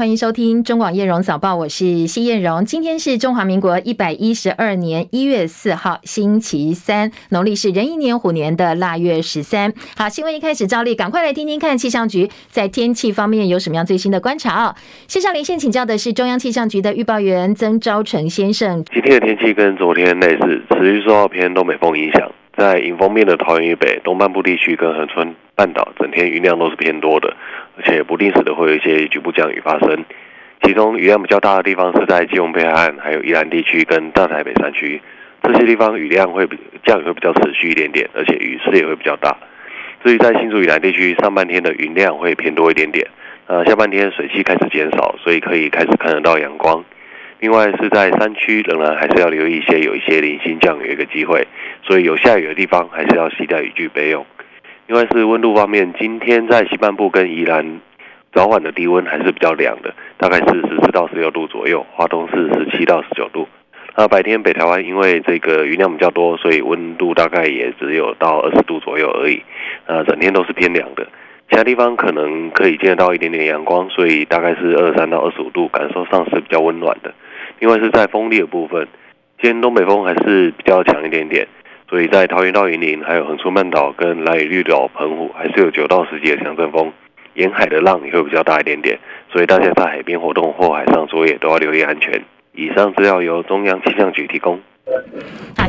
欢迎收听中广叶荣早报，我是谢叶荣。今天是中华民国一百一十二年一月四号，星期三，农历是壬寅年虎年的腊月十三。好，新闻一开始照例，赶快来听听看气象局在天气方面有什么样最新的观察、哦！线上连线请教的是中央气象局的预报员曾昭成先生。今天的天气跟昨天类似，持续受到偏东北风影响，在迎风面的桃园以北、东半部地区跟恒春半岛，整天云量都是偏多的。而且不定时的会有一些局部降雨发生，其中雨量比较大的地方是在基隆北海岸，还有宜兰地区跟大台北山区，这些地方雨量会比降雨会比较持续一点点，而且雨势也会比较大。至于在新竹以南地区，上半天的云量会偏多一点点，呃，下半天水汽开始减少，所以可以开始看得到阳光。另外是在山区，仍然还是要留意一些有一些零星降雨的一个机会，所以有下雨的地方还是要携带雨具备用。另外是温度方面，今天在西半部跟宜兰早晚的低温还是比较凉的，大概是十四到十六度左右，花东是十七到十九度。那白天北台湾因为这个云量比较多，所以温度大概也只有到二十度左右而已。呃，整天都是偏凉的，其他地方可能可以见得到一点点阳光，所以大概是二十三到二十五度，感受上是比较温暖的。另外是在风力的部分，今天东北风还是比较强一点点。所以在桃园到云林，还有横冲半岛跟兰屿绿岛、澎湖，还是有九到十级的强阵风，沿海的浪也会比较大一点点，所以大家在海边活动或海上作业都要留意安全。以上资料由中央气象局提供。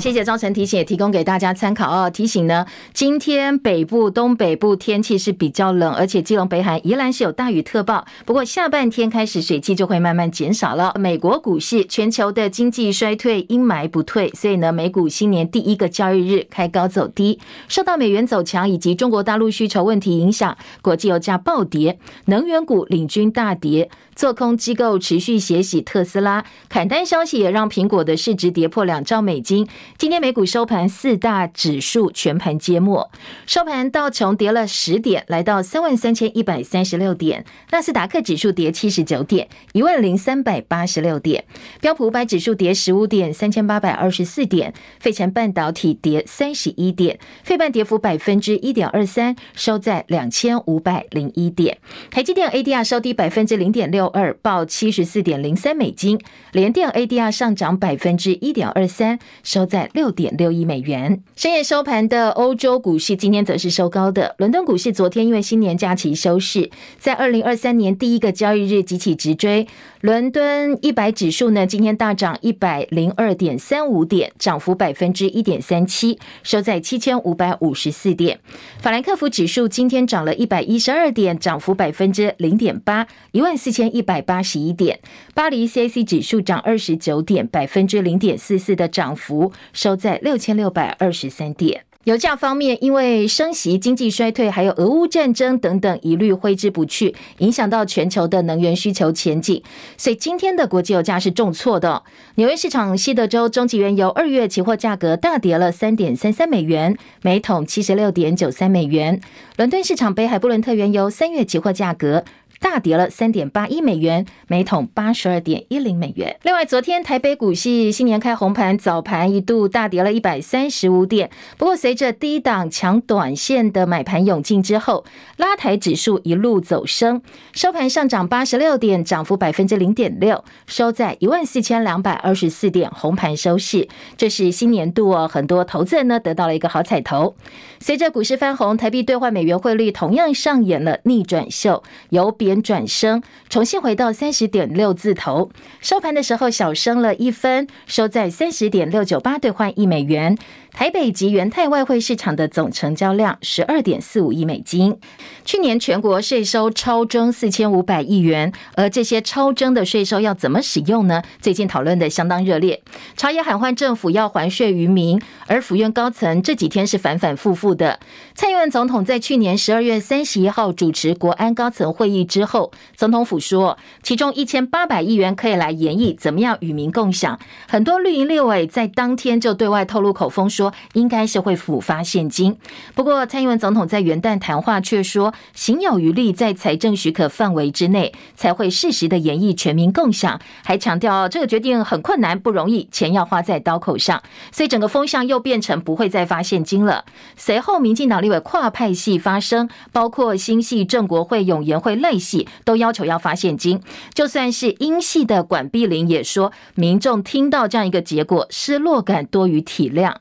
谢谢昭成提醒，也提供给大家参考哦。提醒呢，今天北部、东北部天气是比较冷，而且基隆、北海、宜兰是有大雨特报。不过下半天开始水汽就会慢慢减少了。美国股市，全球的经济衰退阴霾不退，所以呢，美股新年第一个交易日开高走低，受到美元走强以及中国大陆需求问题影响，国际油价暴跌，能源股领军大跌。做空机构持续血洗特斯拉，砍单消息也让苹果的市值跌破两兆美金。今天美股收盘，四大指数全盘皆墨。收盘道琼跌了十点，来到三万三千一百三十六点；纳斯达克指数跌七十九点，一万零三百八十六点；标普五百指数跌十五点，三千八百二十四点；费城半导体跌三十一点，费半跌幅百分之一点二三，收在两千五百零一点。台积电 ADR 收低百分之零点六。二报七十四点零三美金，联电 ADR 上涨百分之一点二三，收在六点六亿美元。深夜收盘的欧洲股市今天则是收高的。伦敦股市昨天因为新年假期休市，在二零二三年第一个交易日集体直追。伦敦一百指数呢，今天大涨一百零二点三五点，涨幅百分之一点三七，收在七千五百五十四点。法兰克福指数今天涨了一百一十二点，涨幅百分之零点八，一万四千一百八十一点。巴黎 CAC 指数涨二十九点，百分之零点四四的涨幅，收在六千六百二十三点。油价方面，因为升息、经济衰退，还有俄乌战争等等疑虑挥之不去，影响到全球的能源需求前景，所以今天的国际油价是重挫的。纽约市场西德州中级原油二月期货价格大跌了三点三三美元，每桶七十六点九三美元。伦敦市场北海布伦特原油三月期货价格。大跌了三点八一美元，每桶八十二点一零美元。另外，昨天台北股市新年开红盘，早盘一度大跌了一百三十五点。不过，随着低档抢短线的买盘涌进之后，拉抬指数一路走升，收盘上涨八十六点，涨幅百分之零点六，收在一万四千两百二十四点，红盘收市。这是新年度哦，很多投资人呢得到了一个好彩头。随着股市翻红，台币兑换美元汇率同样上演了逆转秀，由贬转升，重新回到三十点六字头。收盘的时候小升了一分，收在三十点六九八兑换一美元。台北及元泰外汇市场的总成交量十二点四五亿美金。去年全国税收超征四千五百亿元，而这些超征的税收要怎么使用呢？最近讨论的相当热烈，朝野喊话政府要还税于民，而府院高层这几天是反反复复的。蔡英文总统在去年十二月三十一号主持国安高层会议之之后，总统府说，其中一千八百亿元可以来研议怎么样与民共享。很多绿营立委在当天就对外透露口风说。应该是会补发现金，不过蔡英文总统在元旦谈话却说，行有余力，在财政许可范围之内，才会适时的研议全民共享，还强调这个决定很困难不容易，钱要花在刀口上，所以整个风向又变成不会再发现金了。随后，民进党立委跨派系发声，包括新系正国会永延会赖系都要求要发现金，就算是英系的管碧玲也说，民众听到这样一个结果，失落感多于体谅。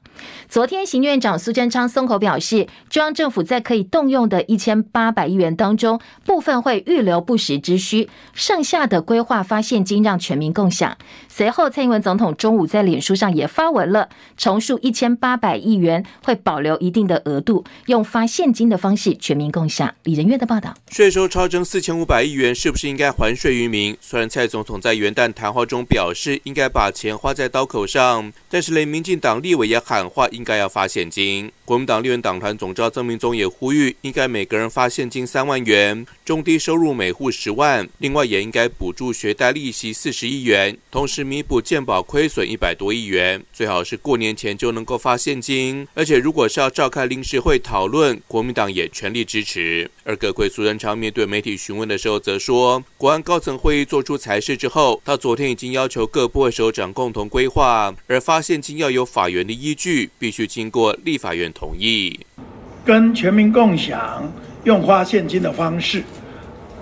昨天，行院长苏贞昌松口表示，中央政府在可以动用的一千八百亿元当中，部分会预留不时之需，剩下的规划发现金让全民共享。随后，蔡英文总统中午在脸书上也发文了，重述一千八百亿元会保留一定的额度，用发现金的方式全民共享。李仁月的报道：税收超征四千五百亿元，是不是应该还税于民？虽然蔡总统在元旦谈话中表示应该把钱花在刀口上，但是连民进党立委也喊话应该要发现金。国民党立院党团总召曾明宗也呼吁，应该每个人发现金三万元，中低收入每户十万，另外也应该补助学贷利息四十亿元，同时弥补健保亏损一百多亿元，最好是过年前就能够发现金。而且如果是要召开临时会讨论，国民党也全力支持。而阁揆苏贞昌面对媒体询问的时候，则说，国安高层会议做出裁示之后，他昨天已经要求各部会首长共同规划，而发现金要有法源的依据，必须经过立法院同意。跟全民共享用花现金的方式，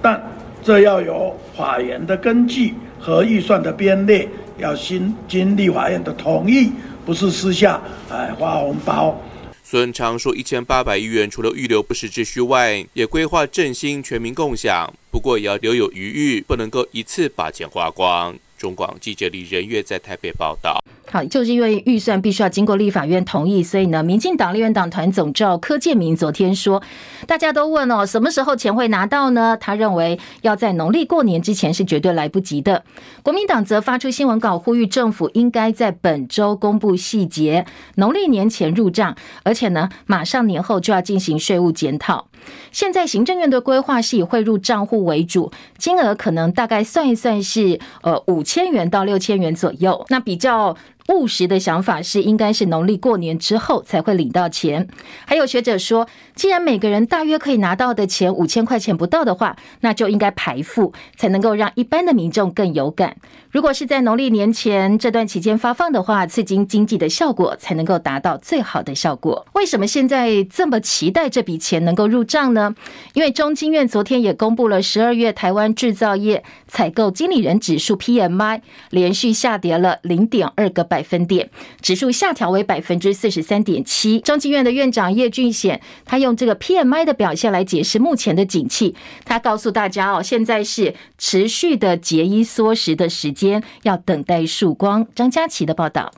但这要有法源的根据。和预算的编列要经经立法院的同意，不是私下哎发红包。孙昌说，一千八百亿元除了预留不时之需外，也规划振兴全民共享，不过也要留有余裕，不能够一次把钱花光。中广记者李仁月在台北报道。好，就是因为预算必须要经过立法院同意，所以呢，民进党立院党团总召柯建铭昨天说，大家都问哦，什么时候钱会拿到呢？他认为要在农历过年之前是绝对来不及的。国民党则发出新闻稿，呼吁政府应该在本周公布细节，农历年前入账，而且呢，马上年后就要进行税务检讨。现在行政院的规划是以汇入账户为主，金额可能大概算一算是呃五千元到六千元左右，那比较。务实的想法是，应该是农历过年之后才会领到钱。还有学者说，既然每个人大约可以拿到的钱五千块钱不到的话，那就应该排付，才能够让一般的民众更有感。如果是在农历年前这段期间发放的话，刺激经济的效果才能够达到最好的效果。为什么现在这么期待这笔钱能够入账呢？因为中经院昨天也公布了十二月台湾制造业采购经理人指数 PMI 连续下跌了零点二个百百分点，指数下调为百分之四十三点七。中经院的院长叶俊显他用这个 PMI 的表现来解释目前的景气，他告诉大家哦，现在是持续的节衣缩食的时。间要等待曙光。张佳琪的报道：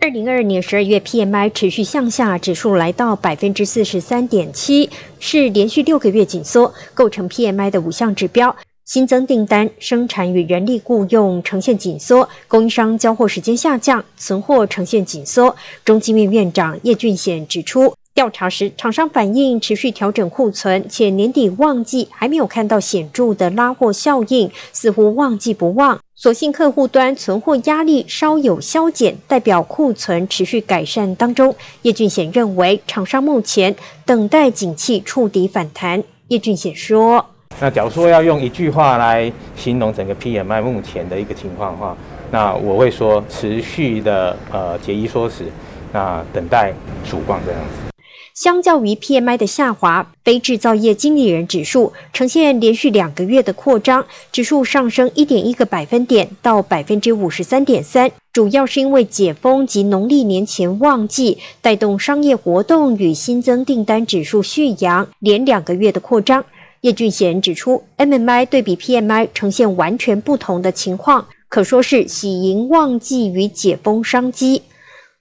二零二二年十二月 PMI 持续向下，指数来到百分之四十三点七，是连续六个月紧缩。构成 PMI 的五项指标：新增订单、生产与人力雇用呈现紧缩，供应商交货时间下降，存货呈现紧缩。中经院院长叶俊显指出。调查时，厂商反映持续调整库存，且年底旺季还没有看到显著的拉货效应，似乎旺季不旺。所幸客户端存货压力稍有消减，代表库存持续改善当中。叶俊显认为，厂商目前等待景气触底反弹。叶俊显说：“那假如说要用一句话来形容整个 PMI 目前的一个情况的话，那我会说持续的呃节衣缩食，那等待曙光这样子。”相较于 PMI 的下滑，非制造业经理人指数呈现连续两个月的扩张，指数上升一点一个百分点到百分之五十三点三，主要是因为解封及农历年前旺季带动商业活动与新增订单指数续扬，连两个月的扩张。叶俊贤指出，MMI 对比 PMI 呈现完全不同的情况，可说是喜迎旺季与解封商机。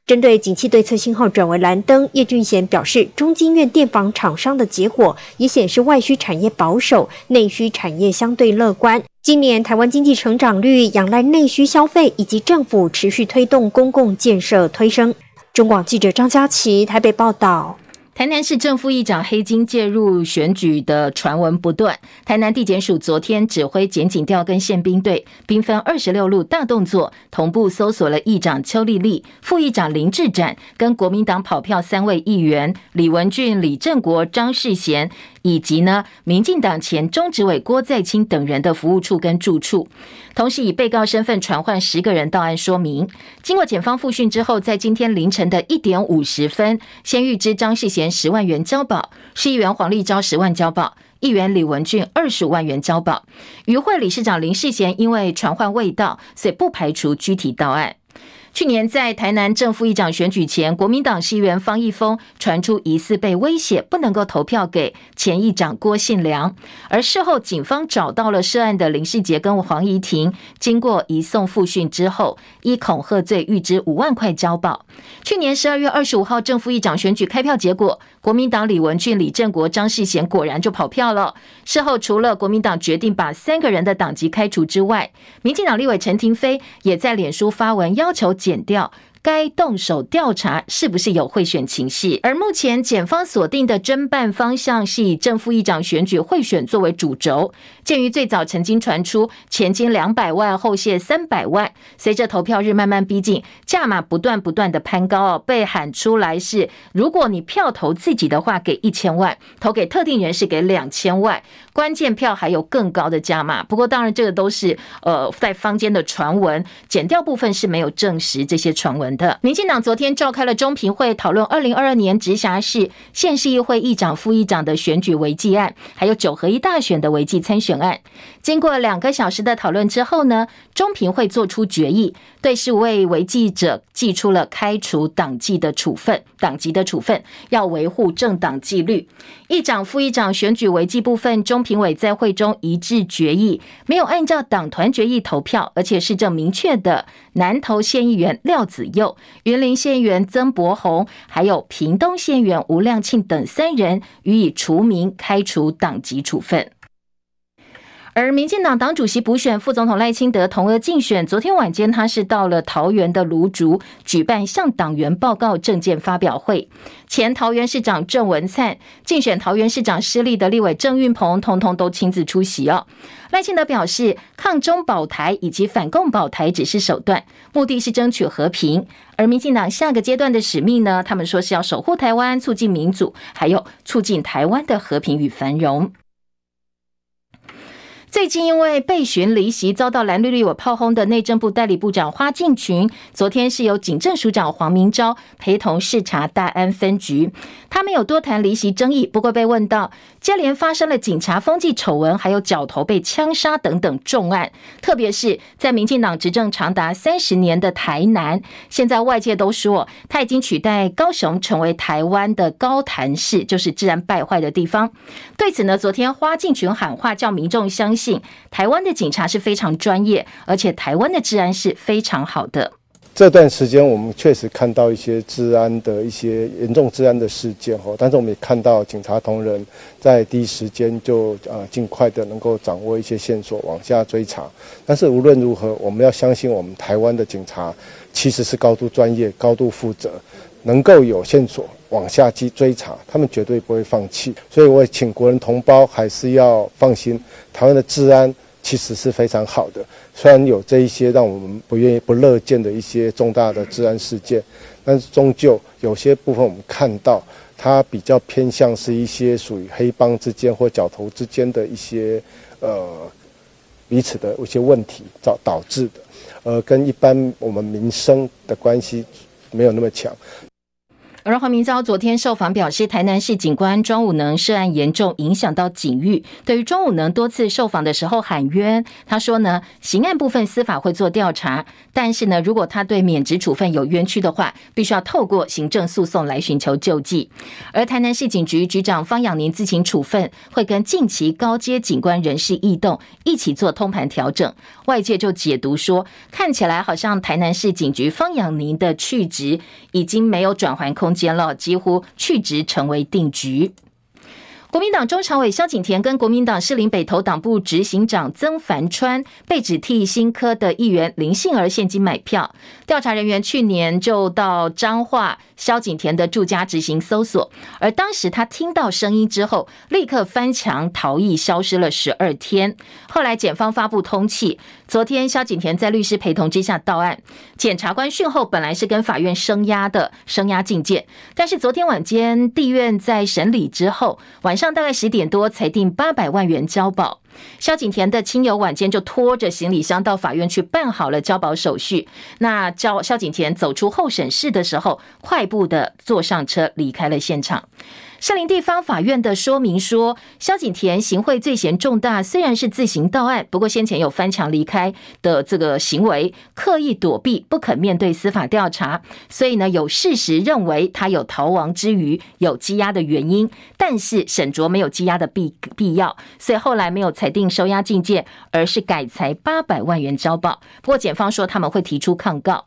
针对景气对策信号转为蓝灯，叶俊贤表示，中经院电访厂商的结果也显示外需产业保守，内需产业相对乐观。今年台湾经济成长率仰赖内需消费以及政府持续推动公共建设推升。中广记者张佳琪台北报道。台南市正副议长黑金介入选举的传闻不断。台南地检署昨天指挥检警调跟宪兵队，兵分二十六路大动作，同步搜索了议长邱丽丽、副议长林志展跟国民党跑票三位议员李文俊、李正国、张世贤。以及呢，民进党前中执委郭在清等人的服务处跟住处，同时以被告身份传唤十个人到案说明。经过检方复讯之后，在今天凌晨的一点五十分，先预知张世贤十万元交保，市议员黄立昭十万交保，议员李文俊二十五万元交保。与会理事长林世贤因为传唤未到，所以不排除具体到案。去年在台南正副议长选举前，国民党市议员方义峰传出疑似被威胁，不能够投票给前议长郭信良。而事后警方找到了涉案的林世杰跟黄怡婷，经过移送复讯之后，依恐吓罪预支五万块交保。去年十二月二十五号正副议长选举开票结果，国民党李文俊、李正国、张世贤果然就跑票了。事后除了国民党决定把三个人的党籍开除之外，民进党立委陈廷飞也在脸书发文要求。减掉。该动手调查是不是有贿选情势，而目前检方锁定的侦办方向是以正副议长选举贿选作为主轴。鉴于最早曾经传出前金两百万，后谢三百万，随着投票日慢慢逼近，价码不断不断的攀高，被喊出来是：如果你票投自己的话，给一千万；投给特定人士，给两千万。关键票还有更高的价码。不过当然这个都是呃在坊间的传闻，减掉部分是没有证实这些传闻的。民进党昨天召开了中评会，讨论二零二二年直辖市县市议会议长、副议长的选举违纪案，还有九合一大选的违纪参选案。经过两个小时的讨论之后呢，中评会做出决议，对十五位违纪者祭出了开除党纪的处分，党籍的处分，要维护政党纪律。议长、副议长选举违纪部分，中评委在会中一致决议，没有按照党团决议投票，而且是证明确的。南投县议员廖子佑、云林县议员曾博宏，还有屏东县议员吴亮庆等三人予以除名、开除党籍处分。而民进党党主席补选副总统赖清德同额竞选，昨天晚间他是到了桃园的芦竹举办向党员报告政见发表会。前桃园市长郑文灿、竞选桃园市长失利的立委郑运鹏，通通都亲自出席哦。赖清德表示，抗中保台以及反共保台只是手段，目的是争取和平。而民进党下个阶段的使命呢？他们说是要守护台湾，促进民主，还有促进台湾的和平与繁荣。最近因为被询离席遭到蓝绿绿我炮轰的内政部代理部长花敬群，昨天是由警政署长黄明昭陪同视察大安分局。他没有多谈离席争议，不过被问到接连发生了警察风纪丑闻，还有角头被枪杀等等重案，特别是在民进党执政长达三十年的台南，现在外界都说他已经取代高雄成为台湾的高谭市，就是治安败坏的地方。对此呢，昨天花敬群喊话，叫民众相信。台湾的警察是非常专业，而且台湾的治安是非常好的。这段时间，我们确实看到一些治安的一些严重治安的事件哈，但是我们也看到警察同仁在第一时间就呃尽快的能够掌握一些线索往下追查。但是无论如何，我们要相信我们台湾的警察其实是高度专业、高度负责，能够有线索。往下去追查，他们绝对不会放弃。所以，我也请国人同胞还是要放心，台湾的治安其实是非常好的。虽然有这一些让我们不愿意、不乐见的一些重大的治安事件，但是终究有些部分我们看到，它比较偏向是一些属于黑帮之间或角头之间的一些呃彼此的一些问题导导致的，呃，跟一般我们民生的关系没有那么强。而黄明昭昨天受访表示，台南市警官庄武能涉案严重影响到警誉。对于庄武能多次受访的时候喊冤，他说呢，刑案部分司法会做调查，但是呢，如果他对免职处分有冤屈的话，必须要透过行政诉讼来寻求救济。而台南市警局局长方养宁自行处分，会跟近期高阶警官人事异动一起做通盘调整。外界就解读说，看起来好像台南市警局方养宁的去职已经没有转圜空间了，几乎去职成为定局。国民党中常委萧景田跟国民党士林北投党部执行长曾凡川被指替新科的议员林杏儿现金买票。调查人员去年就到彰化萧景田的住家执行搜索，而当时他听到声音之后，立刻翻墙逃逸，消失了十二天。后来检方发布通缉，昨天萧景田在律师陪同之下到案。检察官讯后本来是跟法院声押的，声押禁见，但是昨天晚间地院在审理之后，晚上大概十点多才定八百万元交保。萧景田的亲友晚间就拖着行李箱到法院去办好了交保手续。那叫萧景田走出候审室的时候，快步的坐上车离开了现场。士林地方法院的说明说，萧景田行贿罪嫌重大，虽然是自行到案，不过先前有翻墙离开的这个行为，刻意躲避，不肯面对司法调查，所以呢，有事实认为他有逃亡之余，有羁押的原因，但是沈卓没有羁押的必必要，所以后来没有裁定收押禁见，而是改裁八百万元交保。不过检方说他们会提出抗告。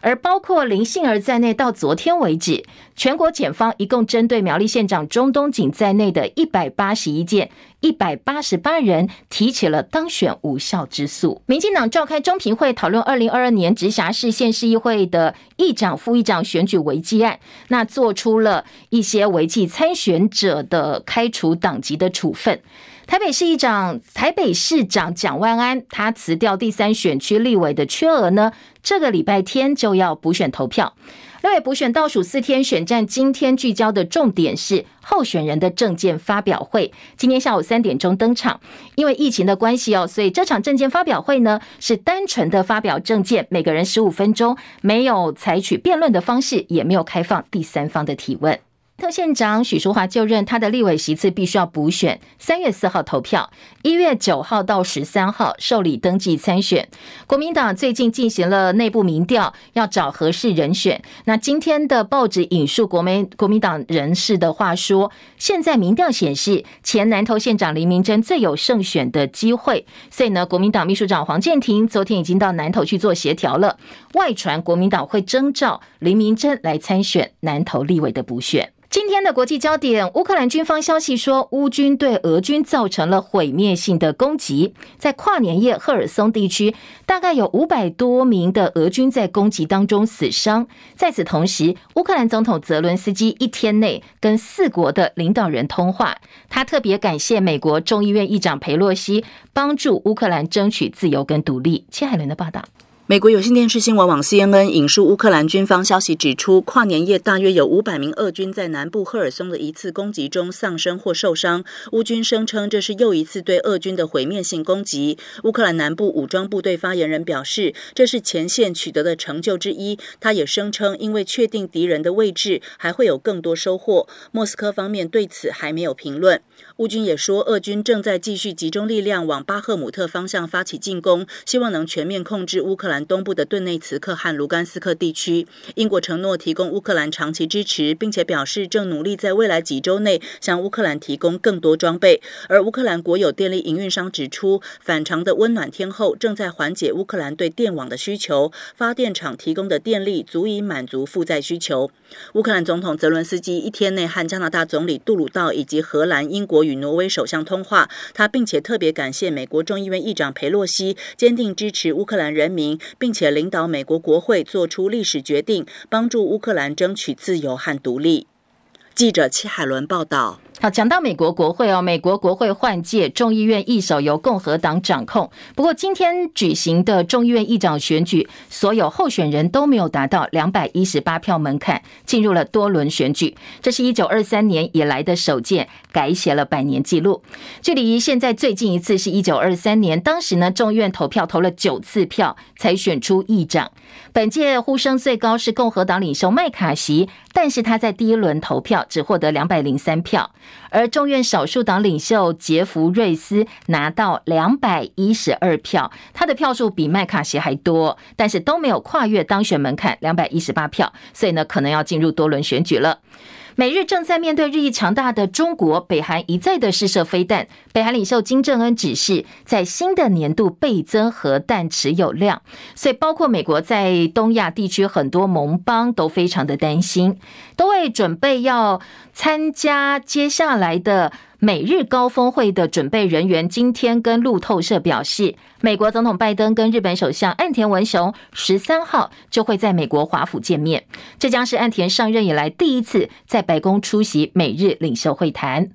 而包括林杏儿在内，到昨天为止，全国检方一共针对苗栗县长钟东锦在内的一百八十一件、一百八十八人提起了当选无效之诉。民进党召开中评会讨论二零二二年直辖市县市议会的议长、副议长选举违纪案，那做出了一些违纪参选者的开除党籍的处分。台北市议长、台北市长蒋万安，他辞掉第三选区立委的缺额呢，这个礼拜天就要补选投票。立委补选倒数四天选战，今天聚焦的重点是候选人的证件发表会。今天下午三点钟登场，因为疫情的关系哦，所以这场证件发表会呢是单纯的发表证件，每个人十五分钟，没有采取辩论的方式，也没有开放第三方的提问。特县长许淑华就任，他的立委席次必须要补选，三月四号投票，一月九号到十三号受理登记参选。国民党最近进行了内部民调，要找合适人选。那今天的报纸引述国民国民党人士的话说，现在民调显示前南投县长林明珍最有胜选的机会。所以呢，国民党秘书长黄健庭昨天已经到南投去做协调了。外传国民党会征召林明珍来参选南投立委的补选。今天的国际焦点，乌克兰军方消息说，乌军对俄军造成了毁灭性的攻击。在跨年夜，赫尔松地区大概有五百多名的俄军在攻击当中死伤。在此同时，乌克兰总统泽伦斯基一天内跟四国的领导人通话，他特别感谢美国众议院议长裴洛西帮助乌克兰争取自由跟独立。切海伦的报道。美国有线电视新闻网 CNN 引述乌克兰军方消息指出，跨年夜大约有五百名俄军在南部赫尔松的一次攻击中丧生或受伤。乌军声称这是又一次对俄军的毁灭性攻击。乌克兰南部武装部队发言人表示，这是前线取得的成就之一。他也声称，因为确定敌人的位置，还会有更多收获。莫斯科方面对此还没有评论。乌军也说，俄军正在继续集中力量往巴赫姆特方向发起进攻，希望能全面控制乌克兰。东部的顿内茨克和卢甘斯克地区，英国承诺提供乌克兰长期支持，并且表示正努力在未来几周内向乌克兰提供更多装备。而乌克兰国有电力营运商指出，反常的温暖天候正在缓解乌克兰对电网的需求，发电厂提供的电力足以满足负载需求。乌克兰总统泽伦斯基一天内和加拿大总理杜鲁道以及荷兰、英国与挪威首相通话，他并且特别感谢美国众议院议长佩洛西坚定支持乌克兰人民。并且领导美国国会做出历史决定，帮助乌克兰争取自由和独立。记者戚海伦报道。好，讲到美国国会哦，美国国会换届，众议院一手由共和党掌控。不过，今天举行的众议院议长选举，所有候选人都没有达到两百一十八票门槛，进入了多轮选举。这是一九二三年以来的首届，改写了百年纪录。距离现在最近一次是一九二三年，当时呢，众议院投票投了九次票才选出议长。本届呼声最高是共和党领袖麦卡锡，但是他在第一轮投票只获得两百零三票。而众院少数党领袖杰弗瑞斯拿到两百一十二票，他的票数比麦卡锡还多，但是都没有跨越当选门槛两百一十八票，所以呢，可能要进入多轮选举了。美日正在面对日益强大的中国，北韩一再的试射飞弹。北韩领袖金正恩指示，在新的年度倍增核弹持有量，所以包括美国在东亚地区很多盟邦都非常的担心，都会准备要参加接下来的。美日高峰会的准备人员今天跟路透社表示，美国总统拜登跟日本首相岸田文雄十三号就会在美国华府见面，这将是岸田上任以来第一次在白宫出席美日领袖会谈。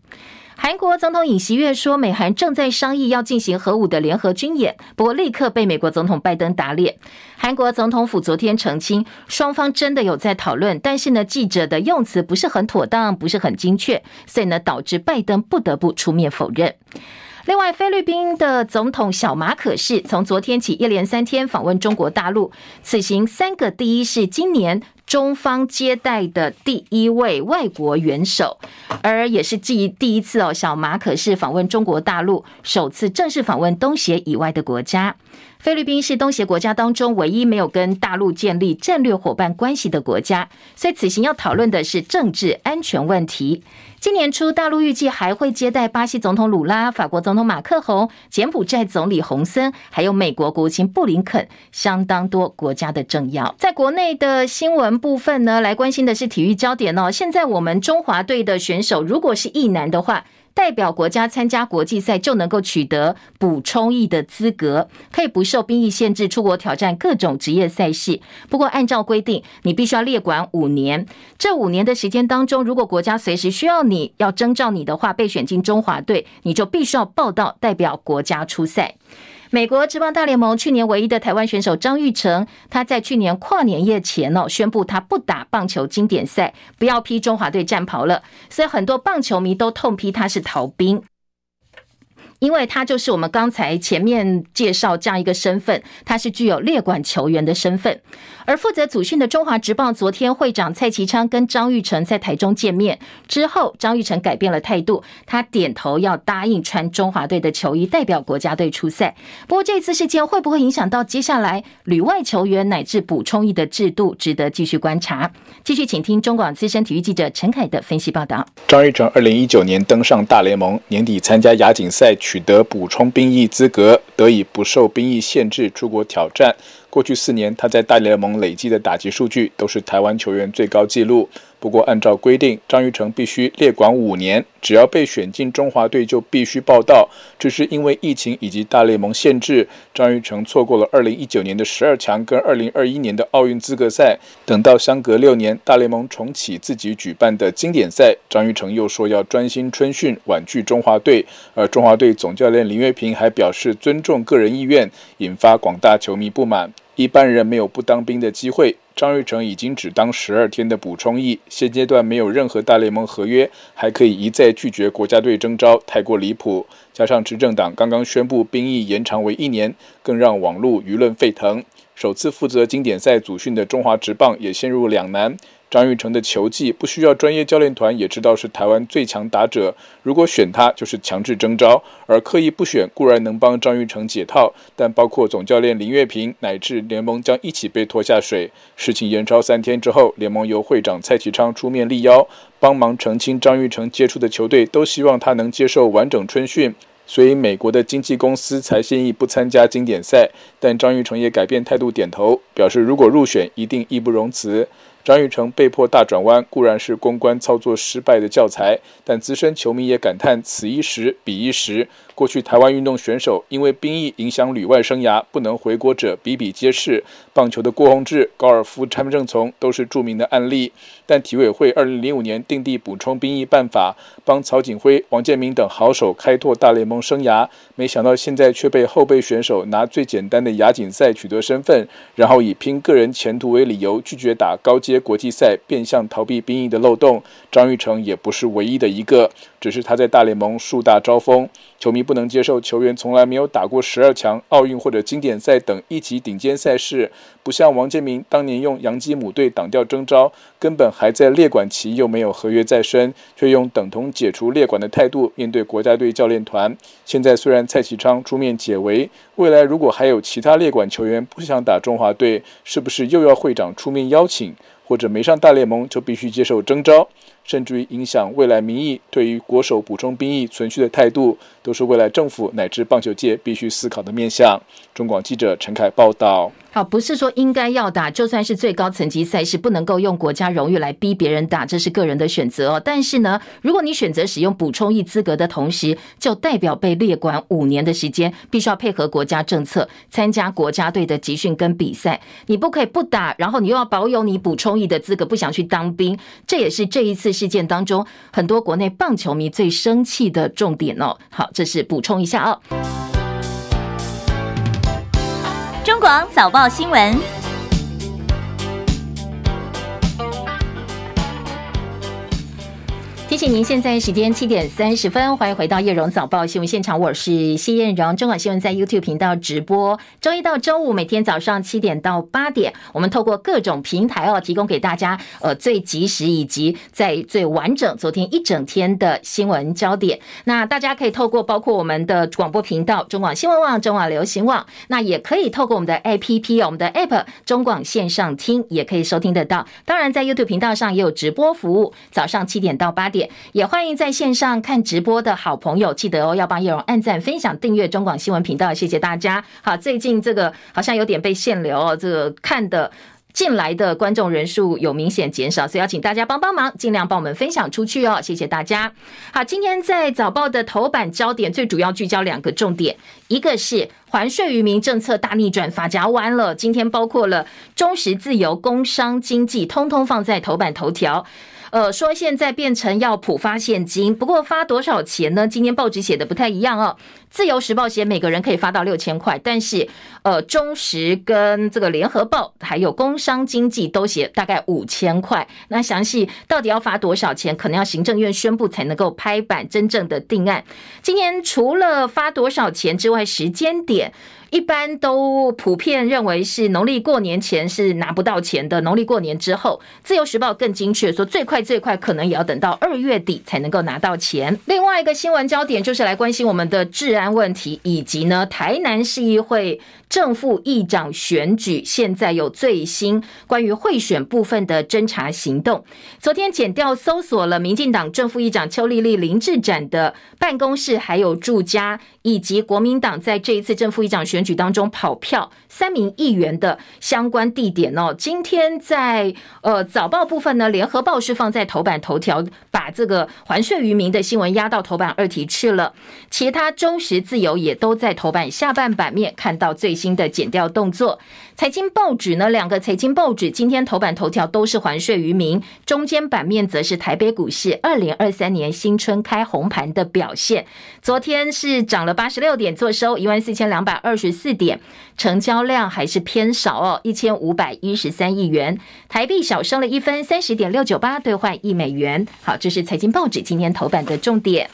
韩国总统尹锡悦说，美韩正在商议要进行核武的联合军演，不过立刻被美国总统拜登打脸。韩国总统府昨天澄清，双方真的有在讨论，但是呢，记者的用词不是很妥当，不是很精确，所以呢，导致拜登不得不出面否认。另外，菲律宾的总统小马可是从昨天起一连三天访问中国大陆，此行三个第一是今年中方接待的第一位外国元首，而也是继第一次哦，小马可是访问中国大陆，首次正式访问东协以外的国家。菲律宾是东协国家当中唯一没有跟大陆建立战略伙伴关系的国家，所以此行要讨论的是政治安全问题。今年初，大陆预计还会接待巴西总统鲁拉、法国总统马克宏、柬埔寨总理洪森，还有美国国务卿布林肯，相当多国家的政要。在国内的新闻部分呢，来关心的是体育焦点哦。现在我们中华队的选手，如果是役男的话，代表国家参加国际赛就能够取得补充役的资格，可以不受兵役限制出国挑战各种职业赛事。不过，按照规定，你必须要列管五年。这五年的时间当中，如果国家随时需要你要征召你的话，被选进中华队，你就必须要报到代表国家出赛。美国职棒大联盟去年唯一的台湾选手张玉成，他在去年跨年夜前哦，宣布他不打棒球经典赛，不要披中华队战袍了，所以很多棒球迷都痛批他是逃兵。因为他就是我们刚才前面介绍这样一个身份，他是具有列管球员的身份。而负责组训的中华职棒昨天会长蔡其昌跟张玉成在台中见面之后，张玉成改变了态度，他点头要答应穿中华队的球衣代表国家队出赛。不过这次事件会不会影响到接下来旅外球员乃至补充役的制度，值得继续观察。继续请听中广资深体育记者陈凯的分析报道。张玉成二零一九年登上大联盟，年底参加亚锦赛。取得补充兵役资格，得以不受兵役限制出国挑战。过去四年，他在大联盟累积的打击数据都是台湾球员最高纪录。不过，按照规定，张玉成必须列管五年，只要被选进中华队就必须报到。只是因为疫情以及大联盟限制，张玉成错过了2019年的十二强跟2021年的奥运资格赛。等到相隔六年，大联盟重启自己举办的经典赛，张玉成又说要专心春训，婉拒中华队。而中华队总教练林月平还表示尊重个人意愿，引发广大球迷不满。一般人没有不当兵的机会。张玉成已经只当十二天的补充役，现阶段没有任何大联盟合约，还可以一再拒绝国家队征召，太过离谱。加上执政党刚刚宣布兵役延长为一年，更让网络舆论沸腾。首次负责经典赛组训的中华职棒也陷入两难。张玉成的球技不需要专业教练团也知道是台湾最强打者，如果选他就是强制征召，而刻意不选固然能帮张玉成解套，但包括总教练林岳平乃至联盟将一起被拖下水。事情延烧三天之后，联盟由会长蔡启昌出面力邀，帮忙澄清张玉成接触的球队都希望他能接受完整春训，所以美国的经纪公司才建议不参加经典赛，但张玉成也改变态度点头，表示如果入选一定义不容辞。张雨成被迫大转弯，固然是公关操作失败的教材，但资深球迷也感叹此一时彼一时。过去台湾运动选手因为兵役影响旅外生涯不能回国者比比皆是，棒球的郭泓志、高尔夫参政从都是著名的案例。但体委会二零零五年订立补充兵役办法，帮曹锦辉、王建民等好手开拓大联盟生涯，没想到现在却被后备选手拿最简单的亚锦赛取得身份，然后以拼个人前途为理由拒绝打高阶国际赛，变相逃避兵役的漏洞。张育成也不是唯一的一个，只是他在大联盟树大招风。球迷不能接受球员从来没有打过十二强、奥运或者经典赛等一级顶尖赛事，不像王建民当年用洋基母队挡掉征召，根本还在列管期又没有合约在身，却用等同解除列管的态度面对国家队教练团。现在虽然蔡启昌出面解围，未来如果还有其他列管球员不想打中华队，是不是又要会长出面邀请，或者没上大联盟就必须接受征召？甚至于影响未来民意对于国手补充兵役存续的态度，都是未来政府乃至棒球界必须思考的面向。中广记者陈凯报道。好，不是说应该要打，就算是最高层级赛事，不能够用国家荣誉来逼别人打，这是个人的选择哦。但是呢，如果你选择使用补充役资格的同时，就代表被列管五年的时间，必须要配合国家政策，参加国家队的集训跟比赛。你不可以不打，然后你又要保有你补充役的资格，不想去当兵，这也是这一次事件当中很多国内棒球迷最生气的重点哦。好，这是补充一下哦。中广早报新闻，提醒您，现在时间七点三十分，欢迎回到叶荣早报新闻现场，我是谢燕荣。中广新闻在 YouTube 频道直播，周一到周五每天早上七点到八点，我们透过各种平台哦，提供给大家呃最及时以及在最完整昨天一整天的新闻焦点。那大家可以透过包括我们的广播频道中广新闻网、中广流行网，那也可以透过我们的 APP，我们的 App 中广线上听也可以收听得到。当然，在 YouTube 频道上也有直播服务，早上七点到八点。也欢迎在线上看直播的好朋友，记得哦，要帮叶荣按赞、分享、订阅中广新闻频道，谢谢大家。好，最近这个好像有点被限流哦，这个看的进来的观众人数有明显减少，所以要请大家帮帮忙，尽量帮我们分享出去哦，谢谢大家。好，今天在早报的头版焦点，最主要聚焦两个重点，一个是还税于民政策大逆转，发夹弯了。今天包括了中时、自由、工商、经济，通通放在头版头条。呃，说现在变成要普发现金，不过发多少钱呢？今天报纸写的不太一样哦。自由时报写每个人可以发到六千块，但是呃，中时跟这个联合报还有工商经济都写大概五千块。那详细到底要发多少钱，可能要行政院宣布才能够拍板真正的定案。今天除了发多少钱之外，时间点。一般都普遍认为是农历过年前是拿不到钱的，农历过年之后，自由时报更精确说，最快最快可能也要等到二月底才能够拿到钱。另外一个新闻焦点就是来关心我们的治安问题，以及呢台南市议会正副议长选举，现在有最新关于贿选部分的侦查行动。昨天检调搜索了民进党正副议长邱丽丽林志展的办公室，还有住家，以及国民党在这一次正副议长选举当中跑票三名议员的相关地点哦，今天在呃早报部分呢，联合报是放在头版头条，把这个还税于民的新闻压到头版二题去了。其他中时自由也都在头版下半版面看到最新的检调动作。财经报纸呢，两个财经报纸今天头版头条都是还税于民，中间版面则是台北股市二零二三年新春开红盘的表现。昨天是涨了八十六点，做收一万四千两百二十四点，成交量还是偏少哦，一千五百一十三亿元，台币小升了一分，三十点六九八兑换一美元。好，这是财经报纸今天头版的重点。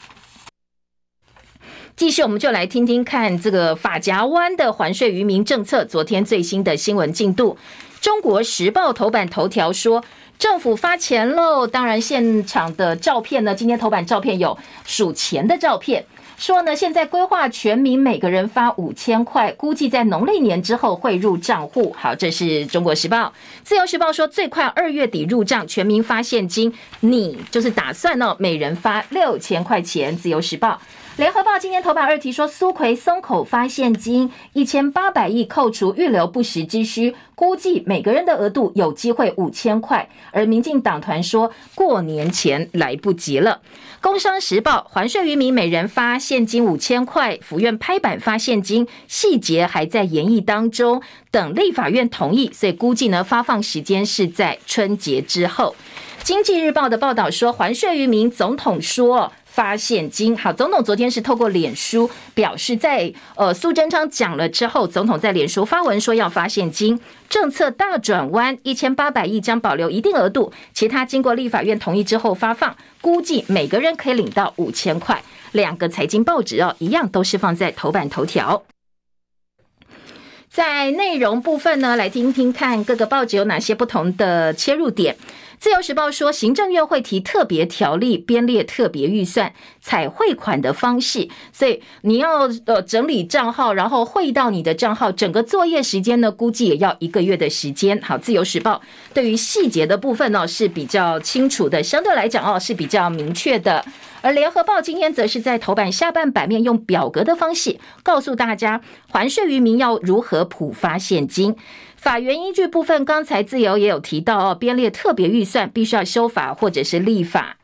继续，我们就来听听看这个法夹湾的还税于民政策。昨天最新的新闻进度，中国时报头版头条说，政府发钱喽。当然，现场的照片呢，今天头版照片有数钱的照片，说呢，现在规划全民每个人发五千块，估计在农历年之后会入账户。好，这是中国时报。自由时报说，最快二月底入账，全民发现金。你就是打算呢，每人发六千块钱。自由时报。联合报今天头版二题说，苏奎松口发现金一千八百亿，扣除预留不时之需，估计每个人的额度有机会五千块。而民进党团说过年前来不及了。工商时报还税于民，每人发现金五千块，府院拍板发现金，细节还在研议当中，等立法院同意，所以估计呢发放时间是在春节之后。经济日报的报道说还税于民，总统说。发现金，好，总统昨天是透过脸书表示在，呃苏贞昌讲了之后，总统在脸书发文说要发现金，政策大转弯，一千八百亿将保留一定额度，其他经过立法院同意之后发放，估计每个人可以领到五千块。两个财经报纸哦，一样都是放在头版头条。在内容部分呢，来听听看各个报纸有哪些不同的切入点。自由时报说，行政院会提特别条例，编列特别预算，采汇款的方式，所以你要呃整理账号，然后汇到你的账号，整个作业时间呢，估计也要一个月的时间。好，自由时报对于细节的部分呢是比较清楚的，相对来讲哦是比较明确的。而联合报今天则是在头版下半版面用表格的方式告诉大家，还税于民要如何普发现金。法源依据部分，刚才自由也有提到哦，编列特别预算必须要修法或者是立法。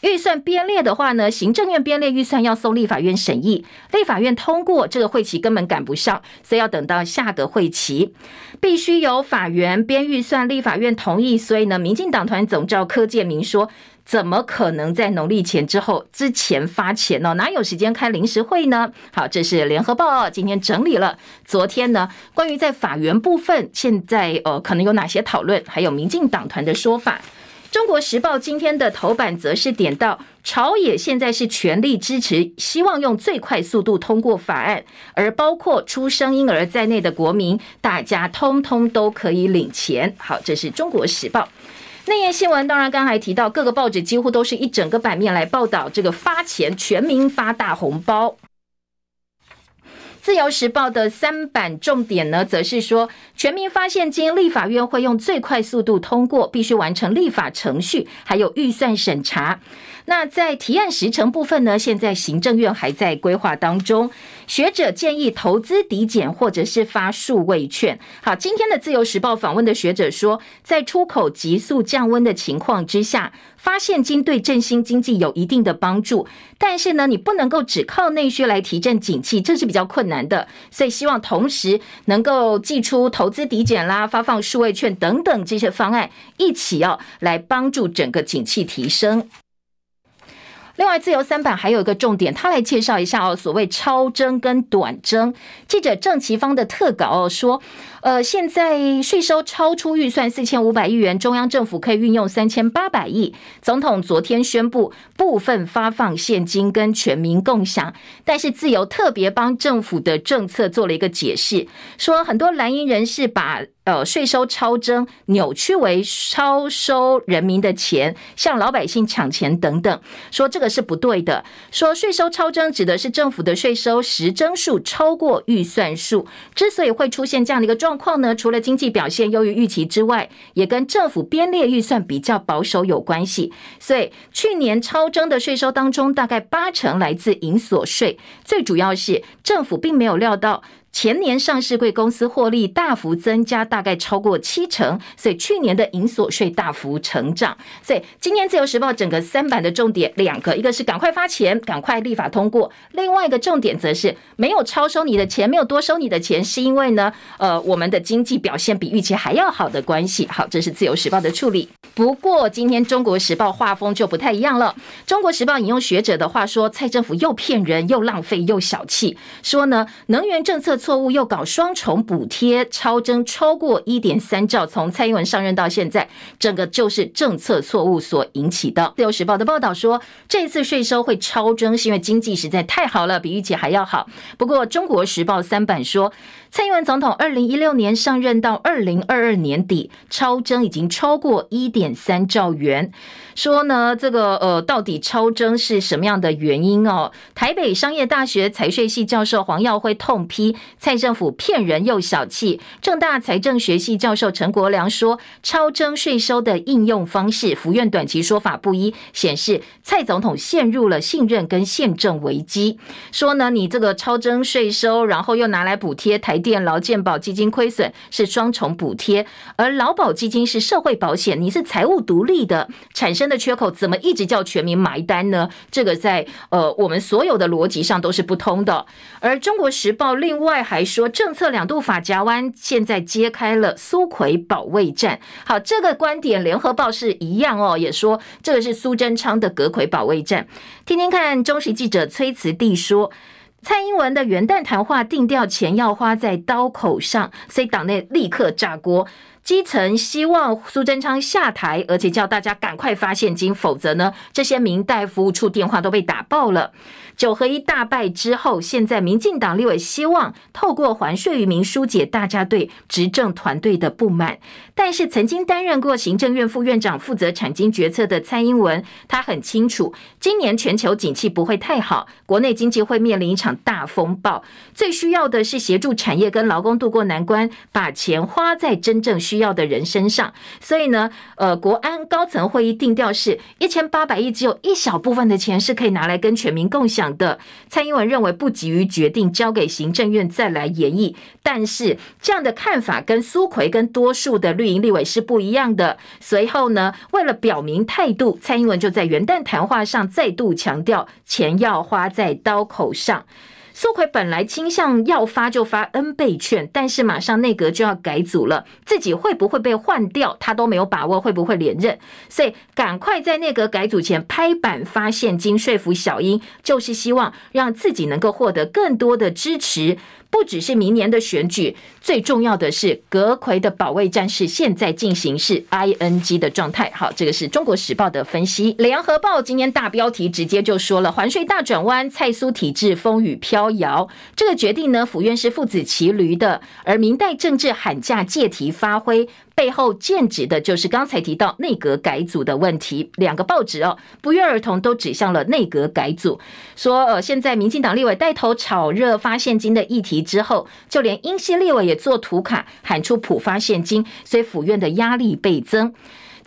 预算编列的话呢，行政院编列预算要送立法院审议，立法院通过这个会期根本赶不上，所以要等到下个会期，必须由法源编预算，立法院同意。所以呢，民进党团总召柯建铭说。怎么可能在农历前之后之前发钱呢？哪有时间开临时会呢？好，这是联合报今天整理了昨天呢关于在法援部分现在呃可能有哪些讨论，还有民进党团的说法。中国时报今天的头版则是点到朝野现在是全力支持，希望用最快速度通过法案，而包括出生婴儿在内的国民，大家通通都可以领钱。好，这是中国时报。内页新闻当然刚才提到，各个报纸几乎都是一整个版面来报道这个发钱，全民发大红包。自由时报的三版重点呢，则是说全民发现金，立法院会用最快速度通过，必须完成立法程序，还有预算审查。那在提案时程部分呢，现在行政院还在规划当中。学者建议投资抵减或者是发数位券。好，今天的自由时报访问的学者说，在出口急速降温的情况之下，发现金对振兴经济有一定的帮助。但是呢，你不能够只靠内需来提振景气，这是比较困难的。所以希望同时能够祭出投资抵减啦、发放数位券等等这些方案，一起要来帮助整个景气提升。另外，自由三版还有一个重点，他来介绍一下哦，所谓超征跟短征。记者郑其芳的特稿哦说，呃，现在税收超出预算四千五百亿元，中央政府可以运用三千八百亿。总统昨天宣布部分发放现金跟全民共享，但是自由特别帮政府的政策做了一个解释，说很多蓝营人士把。呃，税收超征扭曲为超收人民的钱，向老百姓抢钱等等，说这个是不对的。说税收超征指的是政府的税收实征数超过预算数。之所以会出现这样的一个状况呢，除了经济表现优于预期之外，也跟政府编列预算比较保守有关系。所以去年超征的税收当中，大概八成来自营所税，最主要是政府并没有料到。前年上市贵公司获利大幅增加，大概超过七成，所以去年的营所税大幅成长。所以今天自由时报整个三版的重点两个，一个是赶快发钱，赶快立法通过；另外一个重点则是没有超收你的钱，没有多收你的钱，是因为呢，呃，我们的经济表现比预期还要好的关系。好，这是自由时报的处理。不过今天中国时报画风就不太一样了。中国时报引用学者的话说，蔡政府又骗人，又浪费，又小气，说呢，能源政策。错误又搞双重补贴，超征超过一点三兆，从蔡英文上任到现在，整个就是政策错误所引起的。自由时报的报道说，这次税收会超征，是因为经济实在太好了，比预期还要好。不过中国时报三版说，蔡英文总统二零一六年上任到二零二二年底，超征已经超过一点三兆元。说呢，这个呃，到底超征是什么样的原因哦？台北商业大学财税系教授黄耀辉痛批蔡政府骗人又小气。政大财政学系教授陈国良说，超征税收的应用方式，府院短期说法不一，显示蔡总统陷入了信任跟宪政危机。说呢，你这个超征税收，然后又拿来补贴台电劳健保基金亏损，是双重补贴，而劳保基金是社会保险，你是财务独立的，产生的缺口怎么一直叫全民埋单呢？这个在呃我们所有的逻辑上都是不通的。而中国时报另外还说，政策两度发夹弯，现在揭开了苏奎保卫战。好，这个观点联合报是一样哦，也说这个是苏贞昌的阁揆保卫战。听听看，中时记者崔慈地说，蔡英文的元旦谈话定调钱要花在刀口上，所以党内立刻炸锅。基层希望苏贞昌下台，而且叫大家赶快发现金，否则呢，这些民代服务处电话都被打爆了。九合一大败之后，现在民进党立委希望透过还税于民疏解大家对执政团队的不满。但是曾经担任过行政院副院长，负责产经决策的蔡英文，他很清楚，今年全球景气不会太好，国内经济会面临一场大风暴。最需要的是协助产业跟劳工渡过难关，把钱花在真正需要的人身上。所以呢，呃，国安高层会议定调是一千八百亿，只有一小部分的钱是可以拿来跟全民共享的。蔡英文认为不急于决定，交给行政院再来研议。但是这样的看法跟苏奎跟多数的绿营立委是不一样的。随后呢，为了表明态度，蔡英文就在元旦谈话上再度强调，钱要花在刀口上。苏奎本来倾向要发就发 N 倍券，但是马上内阁就要改组了，自己会不会被换掉，他都没有把握，会不会连任？所以赶快在内阁改组前拍板发现金，说服小英，就是希望让自己能够获得更多的支持。不只是明年的选举，最重要的是阁魁的保卫战是现在进行是 ING 的状态。好，这个是中国时报的分析。联合报今天大标题直接就说了：环税大转弯，蔡苏体制风雨飘摇。这个决定呢，府院是父子骑驴的，而明代政治喊价借题发挥。背后剑指的就是刚才提到内阁改组的问题，两个报纸哦不约而同都指向了内阁改组，说呃现在民进党立委带头炒热发现金的议题之后，就连英系立委也做图卡喊出普发现金，所以府院的压力倍增。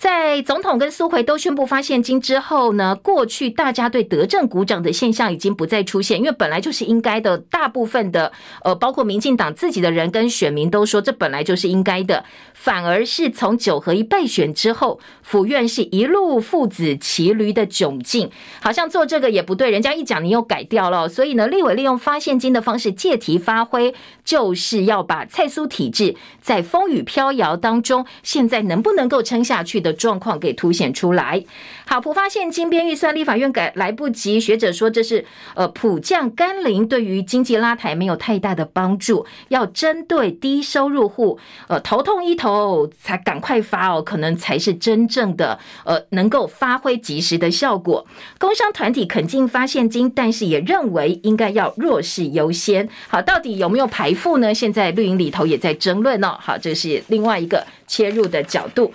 在总统跟苏奎都宣布发现金之后呢，过去大家对德政鼓掌的现象已经不再出现，因为本来就是应该的。大部分的呃，包括民进党自己的人跟选民都说，这本来就是应该的。反而是从九合一败选之后，府院是一路父子骑驴的窘境，好像做这个也不对，人家一讲你又改掉了。所以呢，立委利用发现金的方式借题发挥，就是要把蔡苏体制在风雨飘摇当中，现在能不能够撑下去的。状况给凸显出来。好，普发现金编预算，立法院改来不及。学者说这是呃普降甘霖，对于经济拉抬没有太大的帮助。要针对低收入户，呃头痛医头，才赶快发哦，可能才是真正的呃能够发挥及时的效果。工商团体肯定发现金，但是也认为应该要弱势优先。好，到底有没有排富呢？现在绿营里头也在争论哦。好，这是另外一个切入的角度。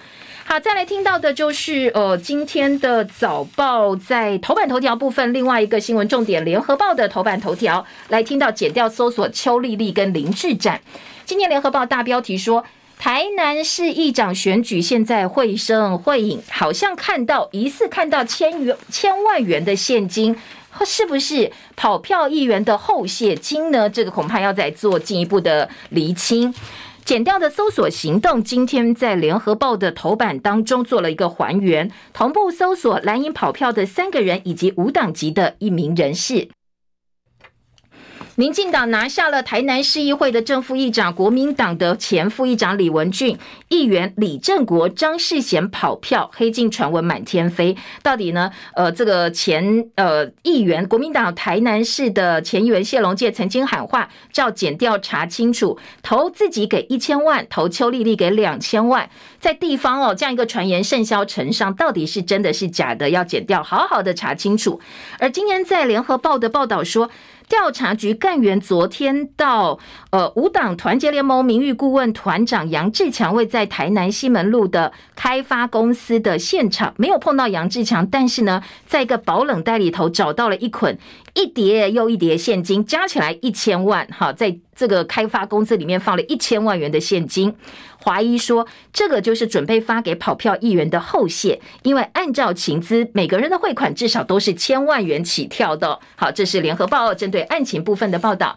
好，再来听到的就是呃，今天的早报在头版头条部分，另外一个新闻重点，联合报的头版头条来听到剪掉搜索邱丽丽跟林志展。今天联合报大标题说，台南市议长选举现在会声会影，好像看到疑似看到千元千万元的现金，是不是跑票议员的后谢金呢？这个恐怕要再做进一步的厘清。剪掉的搜索行动，今天在联合报的头版当中做了一个还原，同步搜索蓝营跑票的三个人以及无党籍的一名人士。民进党拿下了台南市议会的正副议长，国民党的前副议长李文俊、议员李正国、张世贤跑票，黑金传闻满天飞。到底呢？呃，这个前呃议员，国民党台南市的前议员谢龙介曾经喊话，叫检调查清楚，投自己给一千万，投邱丽丽给两千万，在地方哦，这样一个传言甚嚣尘上，到底是真的是假的？要检调，好好的查清楚。而今天在联合报的报道说。调查局干员昨天到呃无党团结联盟名誉顾问团长杨志强位在台南西门路的开发公司的现场，没有碰到杨志强，但是呢，在一个保冷袋里头找到了一捆一叠又一叠现金，加起来一千万。哈，在这个开发公司里面放了一千万元的现金。华医说，这个就是准备发给跑票议员的后谢，因为按照情资，每个人的汇款至少都是千万元起跳的。好，这是联合报针对案情部分的报道。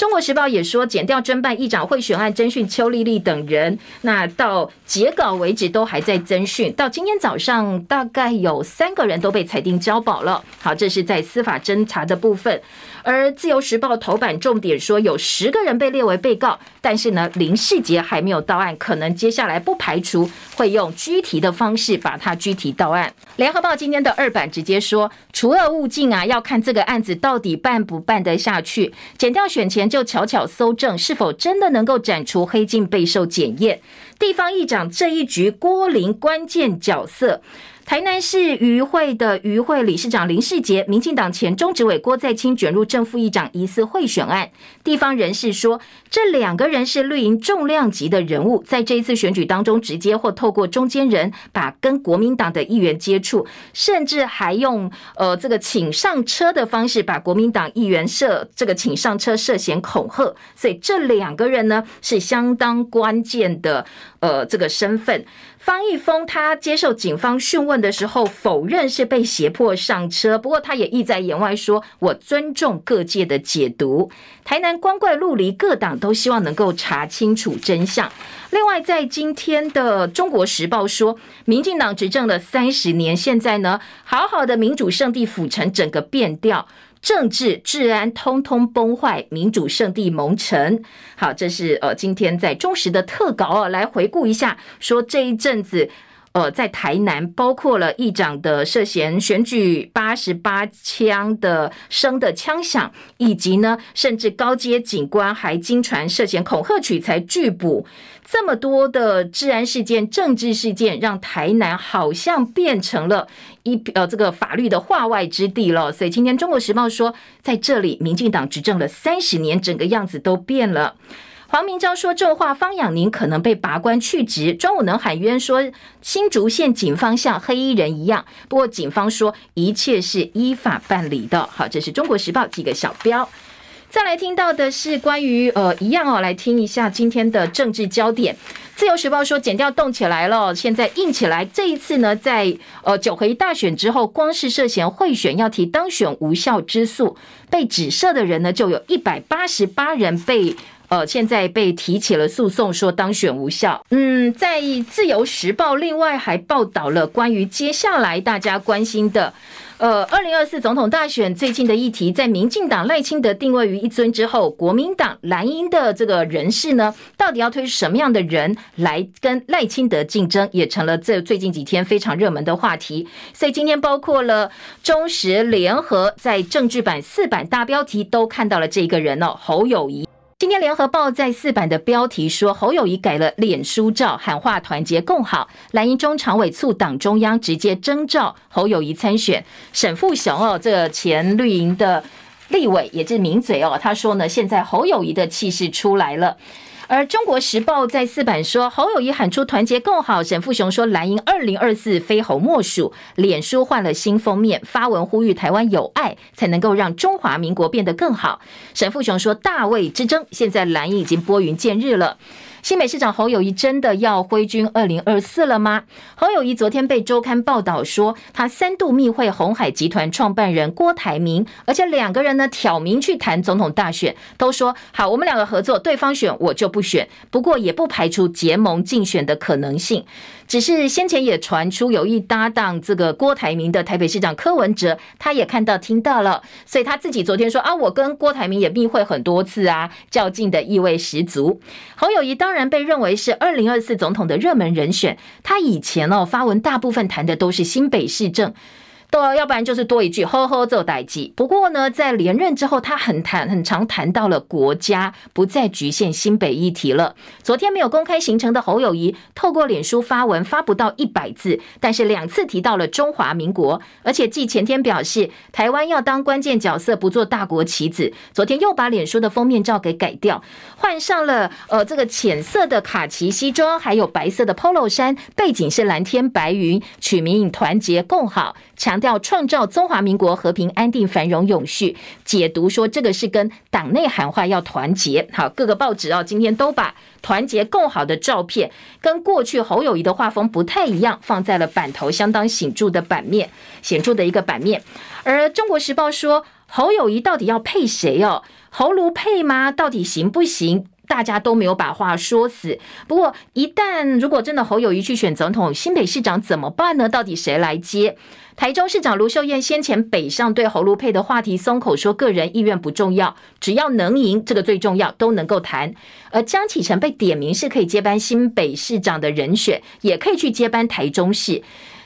中国时报也说，减掉侦办议长贿选案侦讯邱丽丽等人，那到截稿为止都还在侦讯，到今天早上大概有三个人都被裁定交保了。好，这是在司法侦查的部分。而自由时报头版重点说，有十个人被列为被告，但是呢，林世杰还没有到案，可能接下来不排除会用拘提的方式把他拘提到案。联合报今天的二版直接说，除恶务尽啊，要看这个案子到底办不办得下去。检调选前。就巧巧搜证，是否真的能够斩除黑金备受检验？地方议长这一局，郭林关键角色。台南市渔会的渔会理事长林世杰，民进党前中执委郭在清卷入正副议长疑似贿选案。地方人士说，这两个人是绿营重量级的人物，在这一次选举当中，直接或透过中间人，把跟国民党的议员接触，甚至还用呃这个请上车的方式，把国民党议员设这个请上车涉嫌恐吓。所以这两个人呢，是相当关键的呃这个身份。方毅峰他接受警方讯问的时候，否认是被胁迫上车，不过他也意在言外说：“我尊重各界的解读。”台南光怪陆离，各党都希望能够查清楚真相。另外，在今天的《中国时报》说，民进党执政了三十年，现在呢，好好的民主圣地府城整个变调。政治治安通通崩坏，民主圣地蒙尘。好，这是呃今天在忠实的特稿哦，来回顾一下，说这一阵子。呃，在台南，包括了议长的涉嫌选举八十八枪的声的枪响，以及呢，甚至高阶警官还经传涉嫌恐吓取财拒捕，这么多的治安事件、政治事件，让台南好像变成了一呃这个法律的化外之地了。所以今天《中国时报》说，在这里，民进党执政了三十年，整个样子都变了。黄明昭说重话，方养宁可能被拔官去职。庄武能喊冤说，新竹县警方像黑衣人一样。不过警方说一切是依法办理的。好，这是中国时报几个小标。再来听到的是关于呃一样哦，来听一下今天的政治焦点。自由时报说剪掉动起来了，现在硬起来。这一次呢，在呃九合一大选之后，光是涉嫌贿选要提当选无效之诉被指涉的人呢，就有一百八十八人被。呃，现在被提起了诉讼，说当选无效。嗯，在自由时报另外还报道了关于接下来大家关心的，呃，二零二四总统大选最近的议题，在民进党赖清德定位于一尊之后，国民党蓝营的这个人士呢，到底要推什么样的人来跟赖清德竞争，也成了这最近几天非常热门的话题。所以今天包括了中时联合在政治版四版大标题都看到了这个人哦，侯友宜。今天联合报在四版的标题说，侯友谊改了脸书照，喊话团结共好。蓝营中常委促党中央直接征召侯友谊参选。沈富雄哦，这前绿营的立委也是名嘴哦，他说呢，现在侯友谊的气势出来了。而中国时报在四版说，侯友谊喊出团结更好。沈富雄说，蓝营二零二四非侯莫属。脸书换了新封面，发文呼吁台湾有爱，才能够让中华民国变得更好。沈富雄说，大卫之争现在蓝营已经拨云见日了。新北市长侯友谊真的要挥军二零二四了吗？侯友谊昨天被周刊报道说，他三度密会鸿海集团创办人郭台铭，而且两个人呢挑明去谈总统大选，都说好，我们两个合作，对方选我就不选，不过也不排除结盟竞选的可能性。只是先前也传出有意搭档这个郭台铭的台北市长柯文哲，他也看到听到了，所以他自己昨天说啊，我跟郭台铭也密会很多次啊，较劲的意味十足。侯友谊当当然被认为是二零二四总统的热门人选，他以前哦发文大部分谈的都是新北市政。都要不然就是多一句呵呵做代际。不过呢，在连任之后，他很谈很常谈到了国家，不再局限新北议题了。昨天没有公开行程的侯友谊，透过脸书发文，发不到一百字，但是两次提到了中华民国，而且继前天表示台湾要当关键角色，不做大国棋子，昨天又把脸书的封面照给改掉，换上了呃这个浅色的卡其西装，还有白色的 Polo 衫，背景是蓝天白云，取名团结共好，强。要创造中华民国和平安定繁荣永续，解读说这个是跟党内喊话要团结。好，各个报纸哦，今天都把团结共好的照片跟过去侯友谊的画风不太一样，放在了版头相当显著的版面，显著的一个版面。而中国时报说侯友谊到底要配谁哦？侯卢配吗？到底行不行？大家都没有把话说死。不过一旦如果真的侯友谊去选总统，新北市长怎么办呢？到底谁来接？台中市长卢秀燕先前北上对侯卢佩的话题松口说，个人意愿不重要，只要能赢，这个最重要，都能够谈。而江启臣被点名是可以接班新北市长的人选，也可以去接班台中市。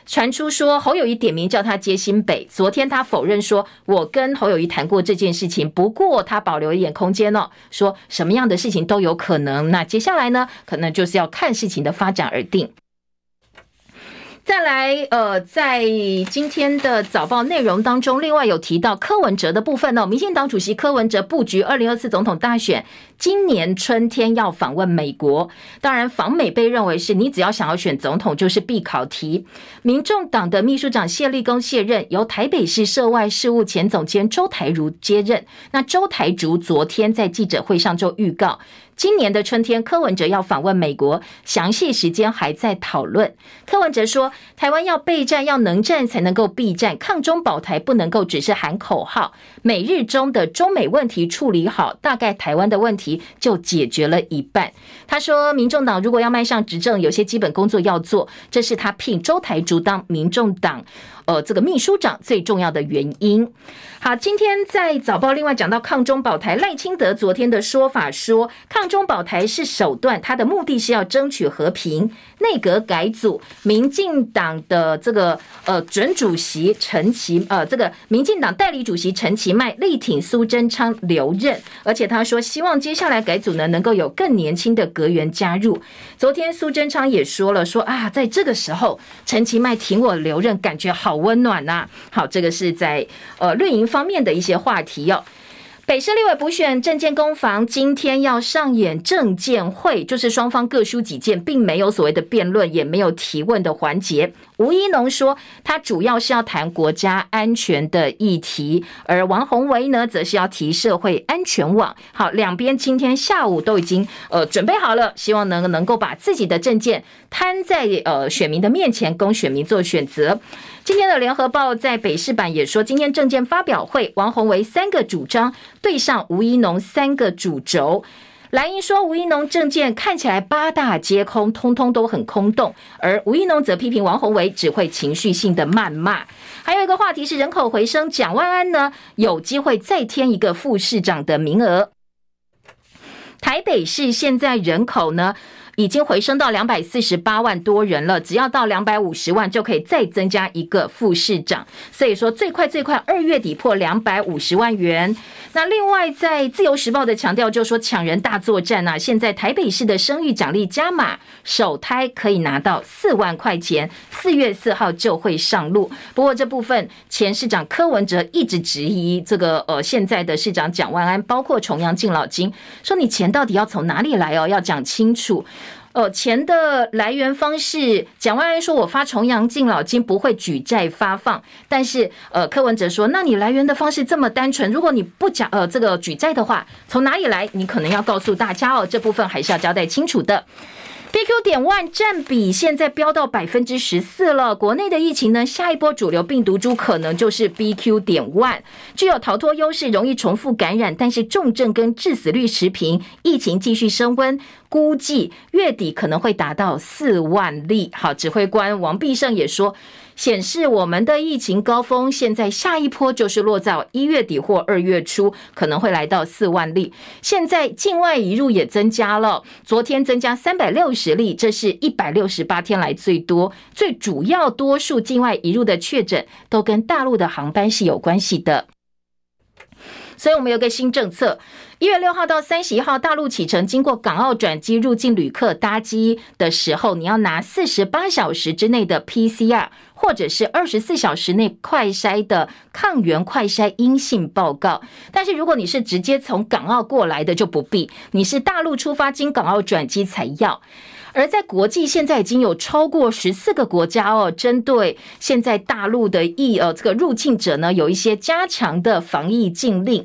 传出说侯友谊点名叫他接新北，昨天他否认说，我跟侯友谊谈过这件事情，不过他保留一点空间哦，说什么样的事情都有可能。那接下来呢，可能就是要看事情的发展而定。再来，呃，在今天的早报内容当中，另外有提到柯文哲的部分哦。民进党主席柯文哲布局二零二四总统大选，今年春天要访问美国。当然，访美被认为是你只要想要选总统就是必考题。民众党的秘书长谢立功卸任，由台北市涉外事务前总监周台如接任。那周台如昨天在记者会上就预告。今年的春天，柯文哲要访问美国，详细时间还在讨论。柯文哲说，台湾要备战，要能战才能够避战，抗中保台不能够只是喊口号。美日中的中美问题处理好，大概台湾的问题就解决了一半。他说，民众党如果要迈上执政，有些基本工作要做，这是他聘周台竹当民众党。呃，这个秘书长最重要的原因。好，今天在早报另外讲到抗中保台，赖清德昨天的说法说，抗中保台是手段，他的目的是要争取和平。内阁改组，民进党的这个呃准主席陈其呃这个民进党代理主席陈其迈力挺苏贞昌留任，而且他说希望接下来改组呢能够有更年轻的阁员加入。昨天苏贞昌也说了说啊，在这个时候陈其迈挺我留任，感觉好温暖呐、啊。好，这个是在呃绿营方面的一些话题哟、北市立委补选政见攻防，今天要上演政见会，就是双方各抒己见，并没有所谓的辩论，也没有提问的环节。吴怡农说，他主要是要谈国家安全的议题，而王鸿薇呢，则是要提社会安全网。好，两边今天下午都已经呃准备好了，希望能能够把自己的政见摊在呃选民的面前，供选民做选择。今天的联合报在北市版也说，今天政见发表会，王鸿薇三个主张对上吴怡农三个主轴。蓝营说吴怡农政见看起来八大皆空，通通都很空洞，而吴怡农则批评王鸿薇只会情绪性的谩骂。还有一个话题是人口回升，蒋万安呢有机会再添一个副市长的名额。台北市现在人口呢？已经回升到两百四十八万多人了，只要到两百五十万就可以再增加一个副市长，所以说最快最快二月底破两百五十万元。那另外在自由时报的强调就是说抢人大作战啊，现在台北市的生育奖励加码，首胎可以拿到四万块钱，四月四号就会上路。不过这部分前市长柯文哲一直质疑这个呃现在的市长蒋万安，包括重阳敬老金，说你钱到底要从哪里来哦，要讲清楚。哦，钱的来源方式，讲万安说：“我发重阳敬老金不会举债发放。”但是，呃，柯文哲说：“那你来源的方式这么单纯，如果你不讲呃这个举债的话，从哪里来？你可能要告诉大家哦，这部分还是要交代清楚的。” BQ 点 One 占比现在飙到百分之十四了。国内的疫情呢，下一波主流病毒株可能就是 BQ 点 One，具有逃脱优势，容易重复感染，但是重症跟致死率持平，疫情继续升温。估计月底可能会达到四万例。好，指挥官王必胜也说，显示我们的疫情高峰现在下一波就是落在一月底或二月初，可能会来到四万例。现在境外移入也增加了，昨天增加三百六十例，这是一百六十八天来最多。最主要多数境外移入的确诊都跟大陆的航班是有关系的。所以我们有个新政策，一月六号到三十一号，大陆启程经过港澳转机入境旅客搭机的时候，你要拿四十八小时之内的 PCR，或者是二十四小时内快筛的抗原快筛阴性报告。但是如果你是直接从港澳过来的，就不必，你是大陆出发经港澳转机才要。而在国际，现在已经有超过十四个国家哦，针对现在大陆的疫呃这个入境者呢，有一些加强的防疫禁令。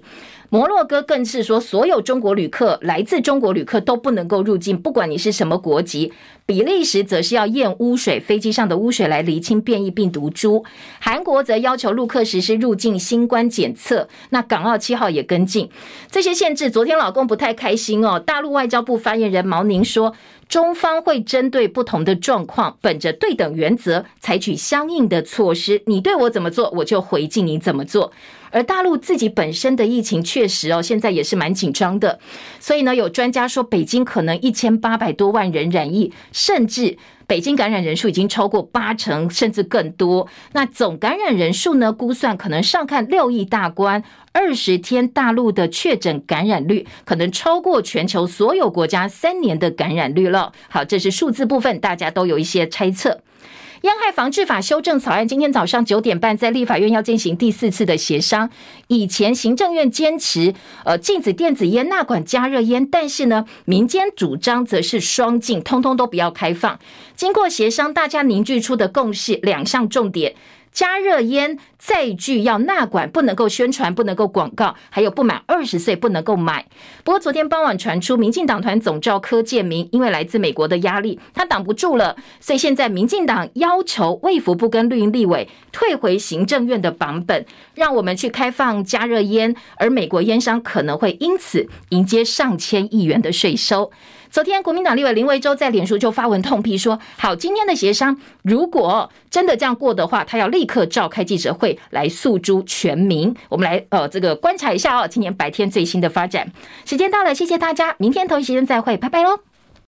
摩洛哥更是说，所有中国旅客来自中国旅客都不能够入境，不管你是什么国籍。比利时则是要验污水，飞机上的污水来厘清变异病毒株。韩国则要求陆客实施入境新冠检测。那港澳七号也跟进这些限制。昨天老公不太开心哦，大陆外交部发言人毛宁说，中方会针对不同的状况，本着对等原则，采取相应的措施。你对我怎么做，我就回敬你怎么做。而大陆自己本身的疫情确实哦，现在也是蛮紧张的。所以呢，有专家说，北京可能一千八百多万人染疫，甚至北京感染人数已经超过八成，甚至更多。那总感染人数呢，估算可能上看六亿大关。二十天大陆的确诊感染率可能超过全球所有国家三年的感染率了。好，这是数字部分，大家都有一些猜测。烟害防治法修正草案今天早上九点半在立法院要进行第四次的协商。以前行政院坚持呃禁止电子烟、纳管加热烟，但是呢民间主张则是双禁，通通都不要开放。经过协商，大家凝聚出的共识两项重点。加热烟再具要纳管，不能够宣传，不能够广告，还有不满二十岁不能够买。不过昨天傍晚传出，民进党团总召柯建铭因为来自美国的压力，他挡不住了，所以现在民进党要求卫福部跟绿营立委退回行政院的版本，让我们去开放加热烟，而美国烟商可能会因此迎接上千亿元的税收。昨天，国民党立委林维洲在脸书就发文痛批说：“好，今天的协商如果真的这样过的话，他要立刻召开记者会来诉诸全民。”我们来呃，这个观察一下哦，今年白天最新的发展。时间到了，谢谢大家，明天同一时间再会，拜拜喽。